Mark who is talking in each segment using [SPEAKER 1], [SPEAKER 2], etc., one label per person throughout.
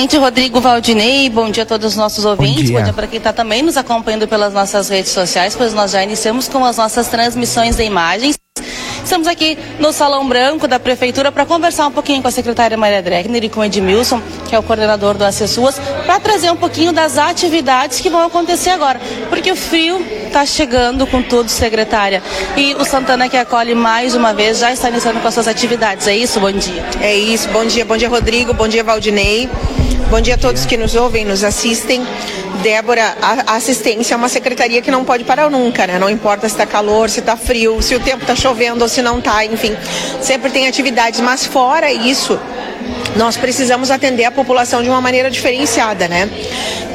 [SPEAKER 1] Exatamente, Rodrigo Valdinei. Bom dia a todos os nossos ouvintes. Bom dia, Bom dia para quem está também nos acompanhando pelas nossas redes sociais, pois nós já iniciamos com as nossas transmissões de imagens. Estamos aqui no Salão Branco da Prefeitura para conversar um pouquinho com a secretária Maria Dreckner e com o Edmilson, que é o coordenador do Acessuas, para trazer um pouquinho das atividades que vão acontecer agora. Porque o frio está chegando com tudo, secretária. E o Santana que acolhe mais uma vez já está iniciando com as suas atividades. É isso? Bom dia.
[SPEAKER 2] É isso. Bom dia, bom dia, Rodrigo. Bom dia, Valdinei. Bom dia a todos que nos ouvem, nos assistem. Débora, a assistência é uma secretaria que não pode parar nunca, né? Não importa se está calor, se está frio, se o tempo está chovendo ou se não está, enfim. Sempre tem atividades, mas fora isso, nós precisamos atender a população de uma maneira diferenciada, né?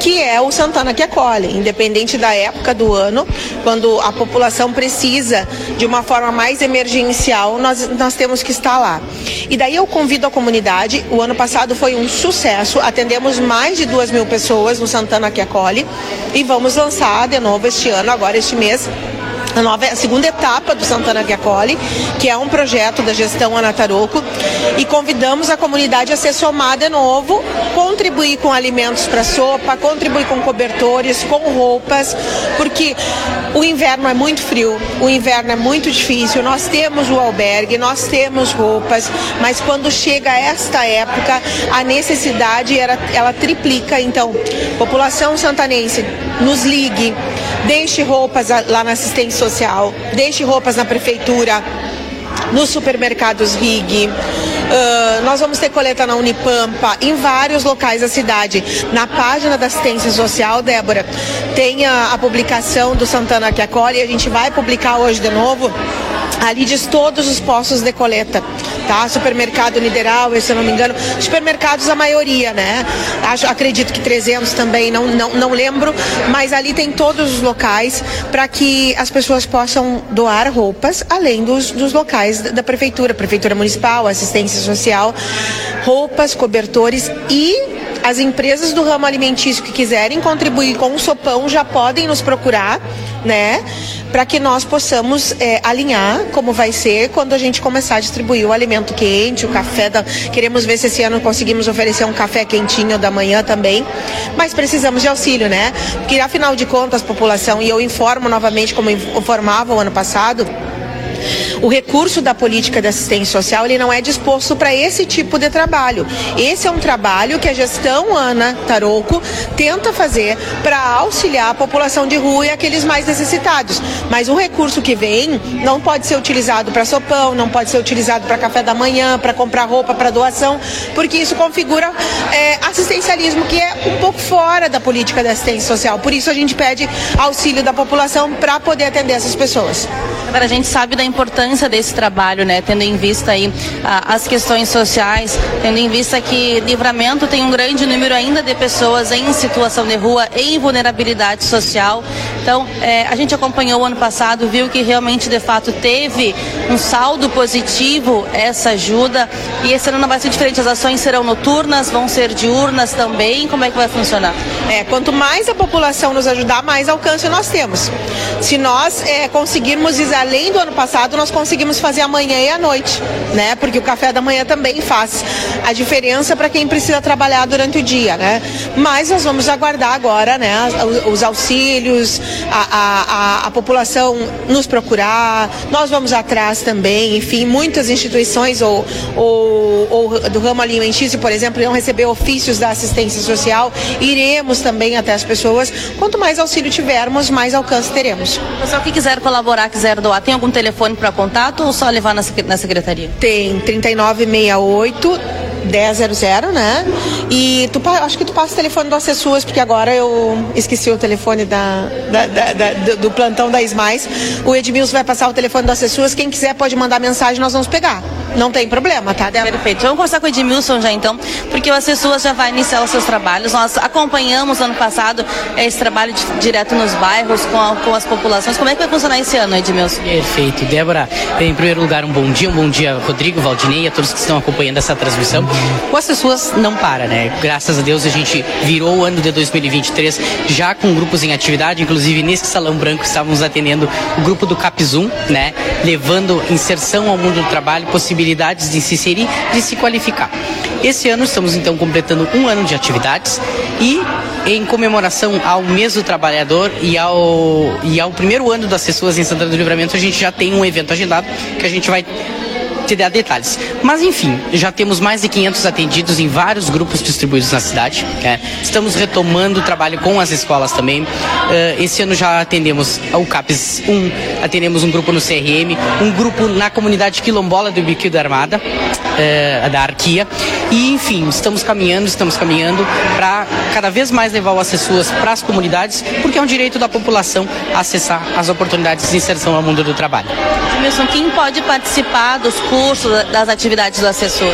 [SPEAKER 2] Que é o Santana que acolhe, independente da época do ano, quando a população precisa de uma forma mais emergencial, nós, nós temos que estar lá. E daí eu convido a comunidade, o ano passado foi um sucesso, atendemos mais de duas mil pessoas no Santana que acolhe e vamos lançar de novo este ano, agora este mês, a, nova, a segunda etapa do Santana acolhe, que é um projeto da gestão Anataroco, e convidamos a comunidade a se somar de novo, contribuir com alimentos para sopa, contribuir com cobertores, com roupas, porque o inverno é muito frio, o inverno é muito difícil, nós temos o albergue, nós temos roupas, mas quando chega esta época, a necessidade era, ela triplica. Então, população santanense, nos ligue, deixe roupas lá na assistência social, deixe roupas na prefeitura, nos supermercados RIG. Uh, nós vamos ter coleta na Unipampa, em vários locais da cidade. Na página da assistência social, Débora, tem a, a publicação do Santana que acolhe, a gente vai publicar hoje de novo. Ali diz todos os postos de coleta tá? Supermercado Nideral, se eu não me engano, supermercados a maioria, né? Acho, acredito que 300 também, não, não, não lembro, mas ali tem todos os locais para que as pessoas possam doar roupas, além dos, dos locais da prefeitura, prefeitura municipal, assistência social, roupas, cobertores e as empresas do ramo alimentício que quiserem contribuir com o sopão já podem nos procurar, né? Para que nós possamos é, alinhar como vai ser quando a gente começar a distribuir o alimento quente, o café. Da... Queremos ver se esse ano conseguimos oferecer um café quentinho da manhã também. Mas precisamos de auxílio, né? Porque afinal de contas, população, e eu informo novamente como informava o ano passado, o recurso da política de assistência social ele não é disposto para esse tipo de trabalho. Esse é um trabalho que a gestão Ana Tarouco tenta fazer para auxiliar a população de rua e aqueles mais necessitados. Mas o recurso que vem não pode ser utilizado para sopão, não pode ser utilizado para café da manhã, para comprar roupa, para doação, porque isso configura é, assistencialismo que é um pouco fora da política de assistência social. Por isso a gente pede auxílio da população para poder atender essas pessoas.
[SPEAKER 1] Agora a gente sabe da importância desse trabalho, né? Tendo em vista aí as questões sociais, tendo em vista que Livramento tem um grande número ainda de pessoas em situação de rua, em vulnerabilidade social. Então, é, a gente acompanhou ano passado, viu que realmente de fato teve um saldo positivo essa ajuda e esse ano não vai ser diferente. As ações serão noturnas, vão ser diurnas também. Como é que vai funcionar?
[SPEAKER 2] É, quanto mais a população nos ajudar, mais alcance nós temos. Se nós é, conseguirmos além do ano passado, nós conseguimos fazer amanhã e à noite, né? Porque o café da manhã também faz a diferença para quem precisa trabalhar durante o dia, né? Mas nós vamos aguardar agora, né? Os auxílios, a, a, a população nos procurar, nós vamos atrás também, enfim, muitas instituições ou, ou, ou do ramo alimentício, por exemplo, irão receber ofícios da assistência social, iremos também até as pessoas. Quanto mais auxílio tivermos, mais alcance teremos.
[SPEAKER 1] Pessoal que quiser colaborar, quiser doar, tem algum telefone para contato ou só levar na, na secretaria?
[SPEAKER 2] Tem, 3968 1000, né? E tu, acho que tu passa o telefone do Acessuas, porque agora eu esqueci o telefone da, da, da, da do plantão da Ismais. O Edmilson vai passar o telefone do Acessuas. Quem quiser pode mandar mensagem, nós vamos pegar. Não tem problema, tá, Débora?
[SPEAKER 1] Perfeito. Vamos conversar com o Edmilson já então, porque o Acessuas já vai iniciar os seus trabalhos. Nós acompanhamos ano passado esse trabalho de, direto nos bairros, com, a, com as populações. Como é que vai funcionar esse ano, Edmilson?
[SPEAKER 3] Perfeito. Débora, em primeiro lugar, um bom dia, um bom dia, Rodrigo, Valdinei e a todos que estão acompanhando essa transmissão. O Acessuas não para, né? Graças a Deus a gente virou o ano de 2023 já com grupos em atividade, inclusive nesse salão branco estávamos atendendo o grupo do Capzum, né? Levando inserção ao mundo do trabalho, possibilidades de se inserir, de se qualificar. Esse ano estamos então completando um ano de atividades e em comemoração ao mês do trabalhador e ao, e ao primeiro ano das pessoas em Santana do Livramento, a gente já tem um evento agendado que a gente vai te dar detalhes. Mas enfim, já temos mais de 500 atendidos em vários grupos distribuídos na cidade. É. Estamos retomando o trabalho com as escolas também. Uh, esse ano já atendemos o CAPES 1, atendemos um grupo no CRM, um grupo na comunidade quilombola do Biquío da Armada, uh, da Arquia. E enfim, estamos caminhando, estamos caminhando para cada vez mais levar as pessoas para as comunidades, porque é um direito da população acessar as oportunidades de inserção ao mundo do trabalho.
[SPEAKER 1] Wilson, quem pode participar dos cursos, das atividades do assessor?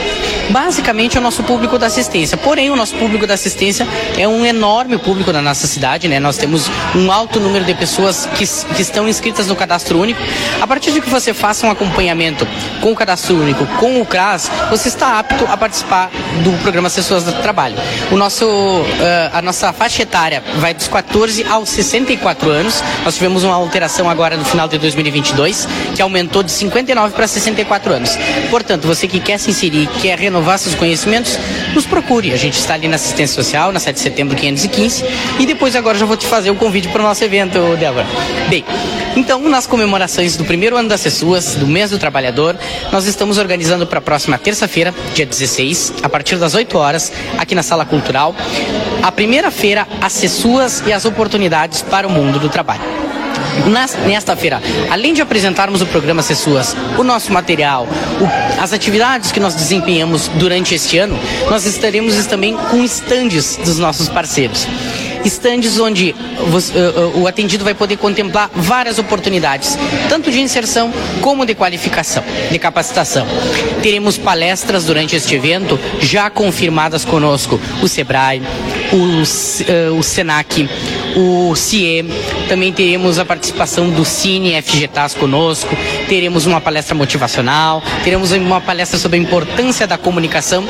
[SPEAKER 3] Basicamente é o nosso público da assistência. Porém, o nosso público da assistência é um enorme público da nossa cidade, né? Nós temos um alto número de pessoas que, que estão inscritas no cadastro único. A partir de que você faça um acompanhamento com o cadastro único, com o CRAS, você está apto a participar do programa Assessores do Trabalho. O nosso, uh, a nossa faixa etária vai dos 14 aos 64 anos. Nós tivemos uma alteração agora no final de 2022, que aumentou de 59 para 64 anos. Portanto, você que quer se inserir, quer renovar seus conhecimentos, nos procure. A gente está ali na assistência social, na 7 de setembro 515. E depois agora já vou te fazer o convite para o nosso evento, Débora. Bem, então, nas comemorações do primeiro ano das Sessuas, do mês do trabalhador, nós estamos organizando para a próxima terça-feira, dia 16, a partir das 8 horas, aqui na Sala Cultural, a primeira feira As Sessuas e as Oportunidades para o Mundo do Trabalho nesta feira, além de apresentarmos o programa Sessuas, o nosso material, as atividades que nós desempenhamos durante este ano, nós estaremos também com estandes dos nossos parceiros estandes onde uh, uh, o atendido vai poder contemplar várias oportunidades, tanto de inserção como de qualificação, de capacitação. Teremos palestras durante este evento, já confirmadas conosco o SEBRAE, o, uh, o SENAC, o CIE, também teremos a participação do Cine FGTAS conosco, teremos uma palestra motivacional, teremos uma palestra sobre a importância da comunicação,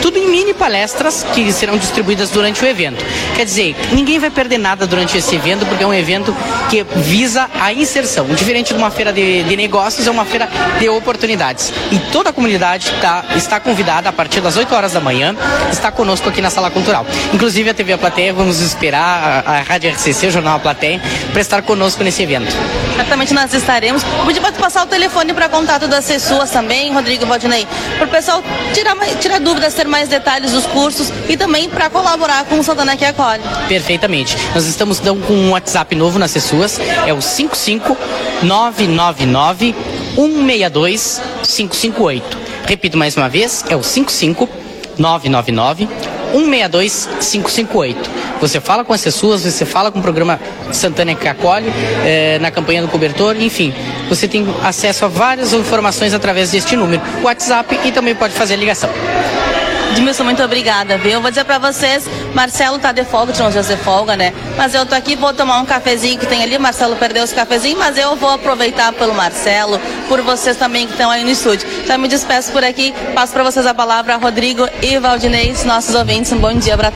[SPEAKER 3] tudo em mini palestras que serão distribuídas durante o evento. Quer dizer, ninguém vai perder nada durante esse evento, porque é um evento que visa a inserção. Diferente de uma feira de, de negócios, é uma feira de oportunidades. E toda a comunidade tá, está convidada a partir das 8 horas da manhã, está conosco aqui na Sala Cultural. Inclusive a TV A Plateia, vamos esperar a, a Rádio RCC, o Jornal A Plateia, para estar conosco nesse evento.
[SPEAKER 1] Certamente nós estaremos. Podia passar o telefone para contato das Sessuas também, Rodrigo Valdinei, para o pessoal tirar, tirar dúvidas, ter mais detalhes dos cursos e também para colaborar com o Santana que acolhe.
[SPEAKER 3] Perfeitamente. Nós estamos então, com um WhatsApp novo nas Sessuas, é o 55999 162 558. Repito mais uma vez, é o 55999 162 558. Você fala com as pessoas, você fala com o programa Santana que acolhe, é, na campanha do cobertor, enfim. Você tem acesso a várias informações através deste número, WhatsApp e também pode fazer a ligação.
[SPEAKER 1] Edmilson, muito obrigada, viu? Vou dizer para vocês, Marcelo tá de folga, tinha uns dias de folga, né? Mas eu tô aqui, vou tomar um cafezinho que tem ali, Marcelo perdeu os cafezinhos, mas eu vou aproveitar pelo Marcelo, por vocês também que estão aí no estúdio. Já me despeço por aqui, passo para vocês a palavra, Rodrigo e Valdinei, nossos ouvintes, um bom dia para